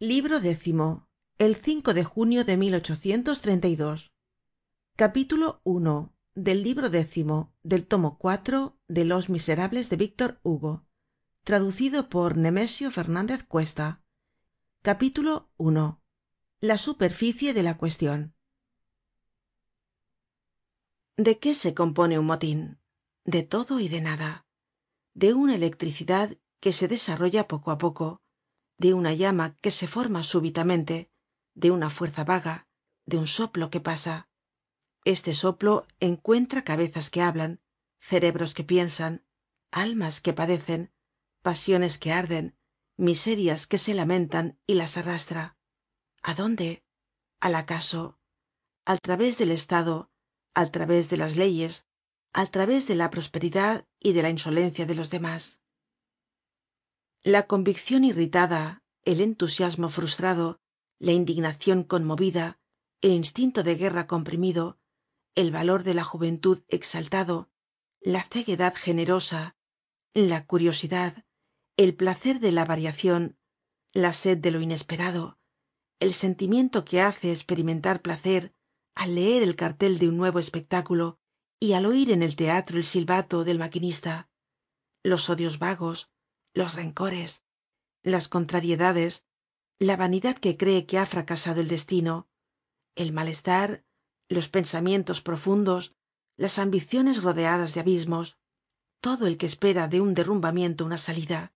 libro décimo el de junio de capítulo i del libro décimo del tomo cuatro de los miserables de víctor hugo. Traducido por nemesio fernandez cuesta. Capítulo i la superficie de la cuestion de qué se compone un motin de todo y de nada. De una electricidad que se desarrolla poco á poco de una llama que se forma súbitamente de una fuerza vaga de un soplo que pasa. Este soplo encuentra cabezas que hablan cerebros que piensan almas que padecen pasiones que arden miserias que se lamentan y las arrastra. A dónde al acaso al través del estado al través de las leyes al través de la prosperidad y de la insolencia de los demás la conviccion irritada el entusiasmo frustrado la indignacion conmovida el instinto de guerra comprimido el valor de la juventud exaltado la ceguedad generosa la curiosidad el placer de la variacion la sed de lo inesperado el sentimiento que hace esperimentar placer al leer el cartel de un nuevo espectáculo y al oir en el teatro el silbato del maquinista los odios vagos los rencores las contrariedades la vanidad que cree que ha fracasado el destino el malestar los pensamientos profundos las ambiciones rodeadas de abismos todo el que espera de un derrumbamiento una salida.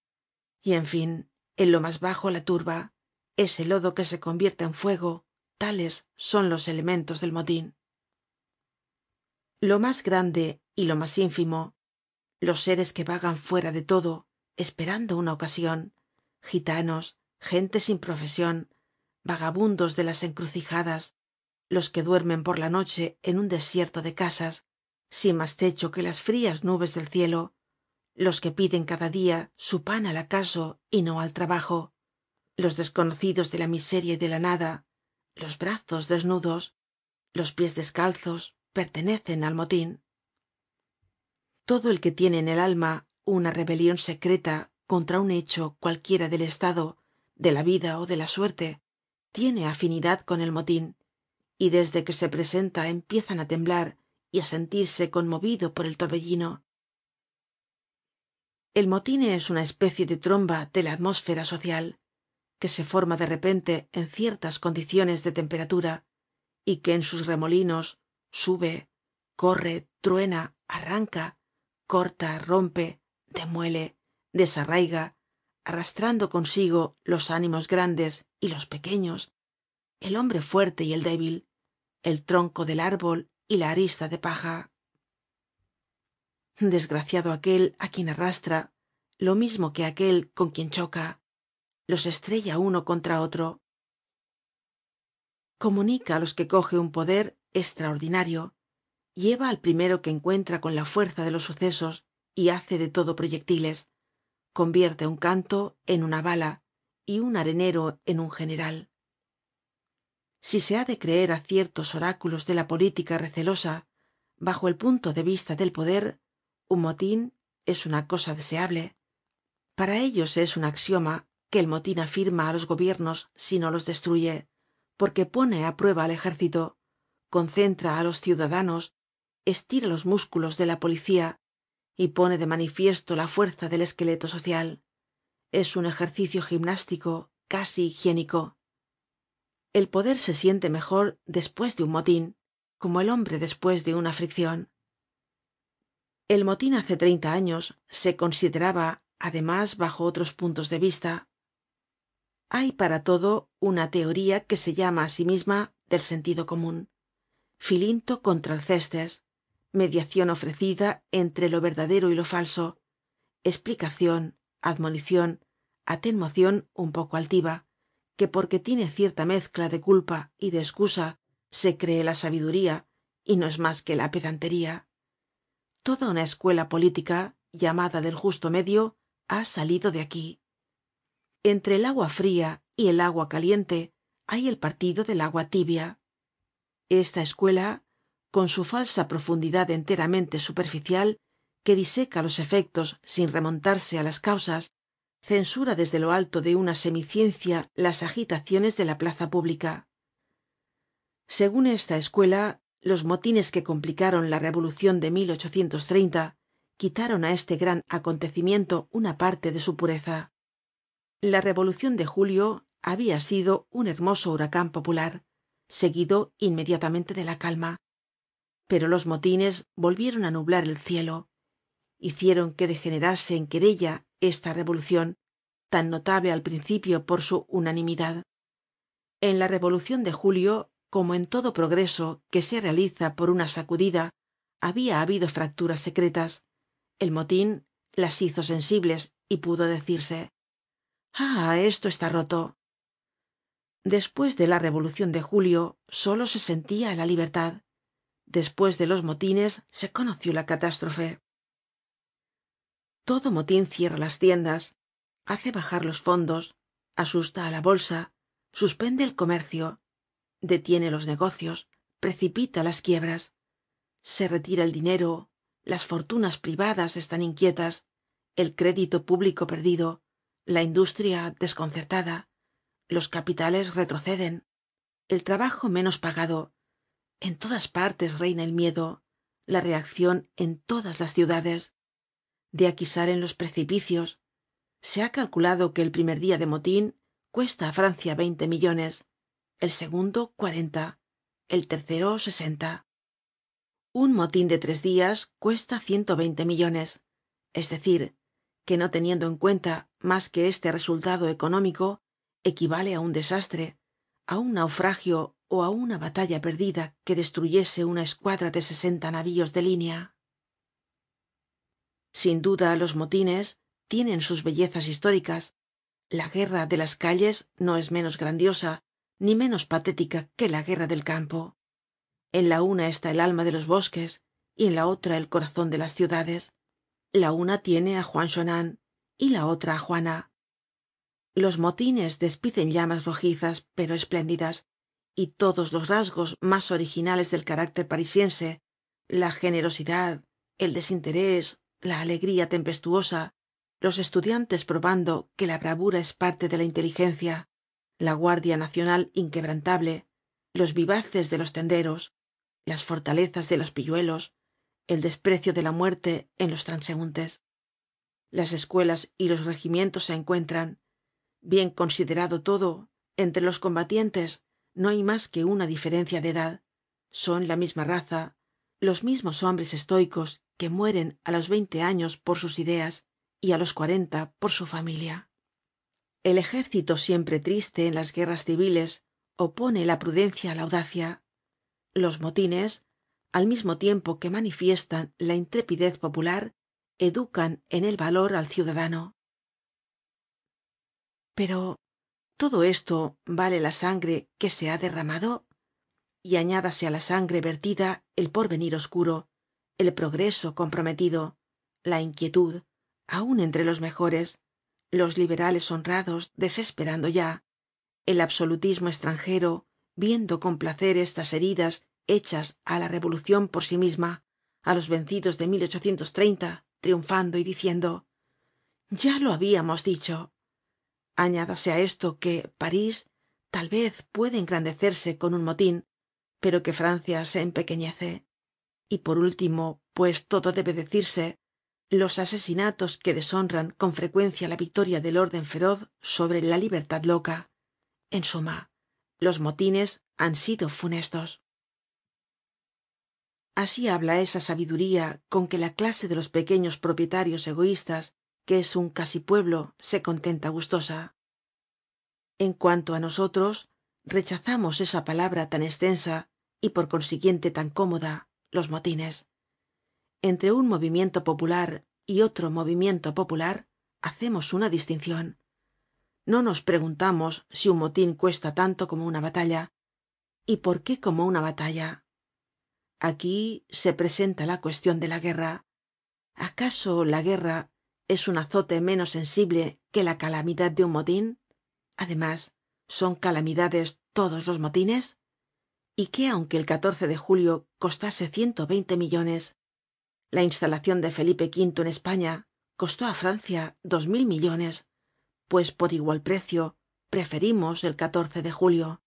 Y en fin en lo mas bajo la turba ese lodo que se convierte en fuego tales son los elementos del motin lo mas grande y lo mas ínfimo los seres que vagan fuera de todo esperando una ocasion gitanos gente sin profesion vagabundos de las encrucijadas los que duermen por la noche en un desierto de casas sin mas techo que las frias nubes del cielo los que piden cada dia su pan al acaso y no al trabajo los desconocidos de la miseria y de la nada los brazos desnudos los pies descalzos pertenecen al motin todo el que tiene en el alma una rebelion secreta contra un hecho cualquiera del estado de la vida ó de la suerte tiene afinidad con el motin y desde que se presenta empiezan á temblar y á sentirse conmovido por el torbellino. El motin es una especie de tromba de la atmósfera social que se forma de repente en ciertas condiciones de temperatura y que en sus remolinos sube corre truena arranca corta rompe demuele desarraiga arrastrando consigo los ánimos grandes y los pequeños el hombre fuerte y el débil el tronco del árbol y la arista de paja. Desgraciado aquel á quien arrastra lo mismo que aquel con quien choca los estrella uno contra otro. Comunica á los que coge un poder estraordinario lleva al primero que encuentra con la fuerza de los sucesos y hace de todo proyectiles. Convierte un canto en una bala y un arenero en un general. Si se ha de creer á ciertos oráculos de la política recelosa bajo el punto de vista del poder un motin es una cosa deseable. Para ellos es un axioma que el motin afirma á los gobiernos si no los destruye porque pone á prueba al ejército concentra á los ciudadanos estira los músculos de la policía y pone de manifiesto la fuerza del esqueleto social. Es un ejercicio gimnástico casi higiénico. El poder se siente mejor despues de un motin como el hombre despues de una friccion el motin hace treinta años se consideraba además bajo otros puntos de vista. Hay para todo una teoría que se llama á sí misma del sentido comun filinto contra alcestes mediacion ofrecida entre lo verdadero y lo falso. Esplicacion admonicion atenuacion un poco altiva que porque tiene cierta mezcla de culpa y de escusa se cree la sabiduría y no es mas que la pedantería. Toda una escuela política llamada del justo medio ha salido de aquí. Entre el agua fria y el agua caliente hay el partido del agua tibia. Esta escuela con su falsa profundidad enteramente superficial que diseca los efectos sin remontarse á las causas censura desde lo alto de una semiciencia las agitaciones de la plaza pública. Segun esta escuela los motines que complicaron la revolucion de quitaron á este gran acontecimiento una parte de su pureza. La revolucion de julio habia sido un hermoso huracan popular seguido inmediatamente de la calma pero los motines volvieron á nublar el cielo. Hicieron que degenerase en querella esta revolucion tan notable al principio por su unanimidad. En la revolucion de julio como en todo progreso que se realiza por una sacudida habia habido fracturas secretas. El motin las hizo sensibles y pudo decirse ah esto está roto despues de la revolucion de julio solo se sentia la libertad despues de los motines se conoció la catástrofe. Todo motin cierra las tiendas hace bajar los fondos asusta á la bolsa suspende el comercio detiene los negocios precipita las quiebras se retira el dinero las fortunas privadas están inquietas el crédito público perdido la industria desconcertada los capitales retroceden el trabajo menos pagado en todas partes reina el miedo la reaccion en todas las ciudades. De aquí salen los precipicios. Se ha calculado que el primer dia de motin cuesta á francia veinte millones el segundo cuarenta el tercero sesenta. Un motin de tres dias cuesta ciento veinte millones es decir que no teniendo en cuenta mas que este resultado económico equivale á un desastre á un naufragio ó á una batalla perdida que destruyese una escuadra de sesenta navíos de línea. Sin duda los motines tienen sus bellezas históricas. La guerra de las calles no es menos grandiosa ni menos patética que la guerra del campo. En la una está el alma de los bosques y en la otra el corazon de las ciudades. La una tiene á juan chonan y la otra á juana los motines despiden llamas rojizas pero espléndidas y todos los rasgos mas originales del carácter parisiense la generosidad el desinterés la alegría tempestuosa los estudiantes probando que la bravura es parte de la inteligencia la guardia nacional inquebrantable los vivaces de los tenderos las fortalezas de los pilluelos el desprecio de la muerte en los transeuntes las escuelas y los regimientos se encuentran bien considerado todo entre los combatientes no hay mas que una diferencia de edad. Son la misma raza los mismos hombres estoicos que mueren á los veinte años por sus ideas y á los cuarenta por su familia. El ejército siempre triste en las guerras civiles opone la prudencia á la audacia. Los motines al mismo tiempo que manifiestan la intrepidez popular educan en el valor al ciudadano pero todo esto vale la sangre que se ha derramado y añádase á la sangre vertida el porvenir oscuro el progreso comprometido la inquietud aun entre los mejores los liberales honrados desesperando ya el absolutismo estranjero viendo con placer estas heridas hechas á la revolucion por sí misma á los vencidos de triunfando y diciendo ya lo habíamos dicho añádase á esto que parís tal vez puede engrandecerse con un motin pero que francia se empequeñece. Y por último pues todo debe decirse los asesinatos que deshonran con frecuencia la victoria del orden feroz sobre la libertad loca. En suma los motines han sido funestos. Así habla esa sabiduría con que la clase de los pequeños propietarios egoístas que es un casi pueblo se contenta gustosa. En cuanto á nosotros rechazamos esa palabra tan estensa y por consiguiente tan cómoda los motines. Entre un movimiento popular y otro movimiento popular hacemos una distincion no nos preguntamos si un motin cuesta tanto como una batalla. Y por qué como una batalla aquí se presenta la cuestion de la guerra. Acaso la guerra es un azote menos sensible que la calamidad de un motin además son calamidades todos los motines y qué aunque el de julio costase ciento veinte millones la instalacion de felipe v en españa costó á francia dos mil millones pues por igual precio preferimos el de julio.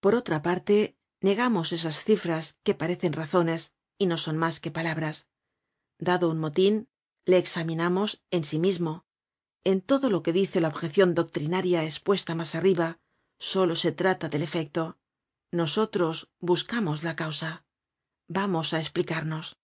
Por otra parte negamos esas cifras que parecen razones y no son mas que palabras dado un motin le examinamos en sí mismo. En todo lo que dice la objecion doctrinaria espuesta mas arriba solo se trata del efecto. Nosotros buscamos la causa. Vamos á esplicarnos